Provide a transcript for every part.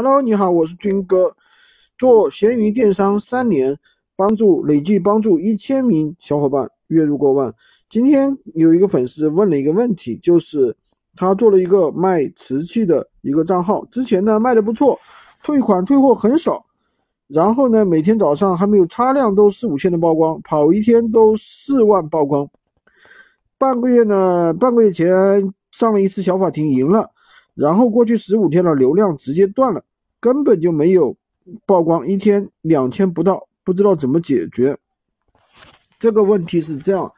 Hello，你好，我是军哥，做闲鱼电商三年，帮助累计帮助一千名小伙伴月入过万。今天有一个粉丝问了一个问题，就是他做了一个卖瓷器的一个账号，之前呢卖的不错，退款退货很少，然后呢每天早上还没有擦亮都四五千的曝光，跑一天都四万曝光。半个月呢，半个月前上了一次小法庭赢了，然后过去十五天了，流量直接断了。根本就没有曝光，一天两千不到，不知道怎么解决这个问题。是这样，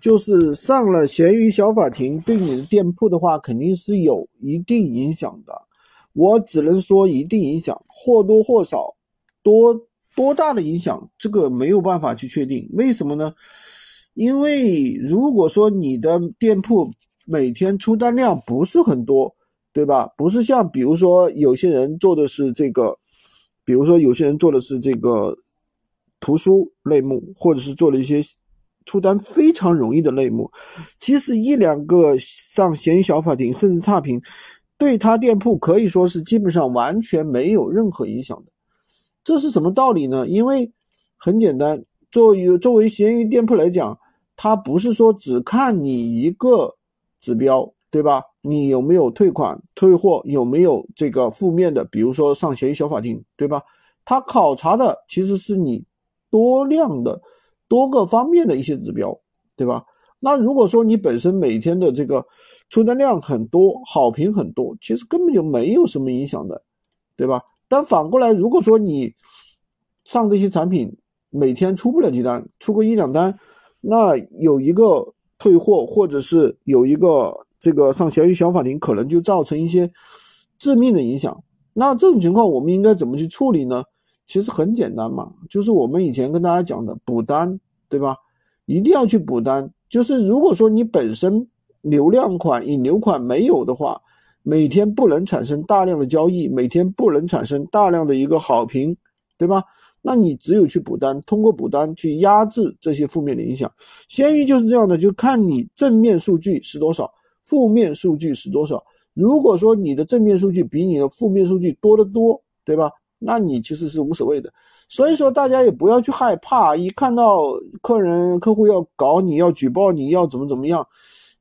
就是上了闲鱼小法庭，对你的店铺的话，肯定是有一定影响的。我只能说一定影响，或多或少，多多大的影响，这个没有办法去确定。为什么呢？因为如果说你的店铺每天出单量不是很多。对吧？不是像比如说有些人做的是这个，比如说有些人做的是这个图书类目，或者是做了一些出单非常容易的类目，其实一两个上闲鱼小法庭甚至差评，对他店铺可以说是基本上完全没有任何影响的。这是什么道理呢？因为很简单，作为作为闲鱼店铺来讲，它不是说只看你一个指标。对吧？你有没有退款、退货？有没有这个负面的？比如说上闲鱼小法庭，对吧？他考察的其实是你多量的、多个方面的一些指标，对吧？那如果说你本身每天的这个出单量很多、好评很多，其实根本就没有什么影响的，对吧？但反过来，如果说你上这些产品每天出不了几单，出个一两单，那有一个退货，或者是有一个。这个上闲鱼小法庭可能就造成一些致命的影响。那这种情况我们应该怎么去处理呢？其实很简单嘛，就是我们以前跟大家讲的补单，对吧？一定要去补单。就是如果说你本身流量款、引流款没有的话，每天不能产生大量的交易，每天不能产生大量的一个好评，对吧？那你只有去补单，通过补单去压制这些负面的影响。闲鱼就是这样的，就看你正面数据是多少。负面数据是多少？如果说你的正面数据比你的负面数据多得多，对吧？那你其实是无所谓的。所以说大家也不要去害怕，一看到客人客户要搞你要举报你要怎么怎么样，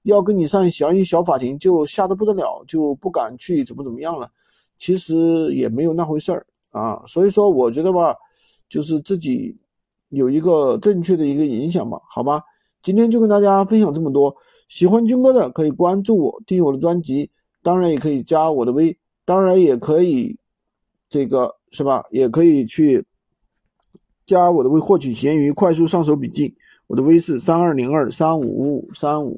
要跟你上小一小法庭就吓得不得了，就不敢去怎么怎么样了。其实也没有那回事儿啊。所以说我觉得吧，就是自己有一个正确的一个影响吧，好吧。今天就跟大家分享这么多，喜欢军哥的可以关注我，订阅我的专辑，当然也可以加我的微，当然也可以，这个是吧？也可以去加我的微获取闲鱼快速上手笔记，我的微是三二零二三五五三五。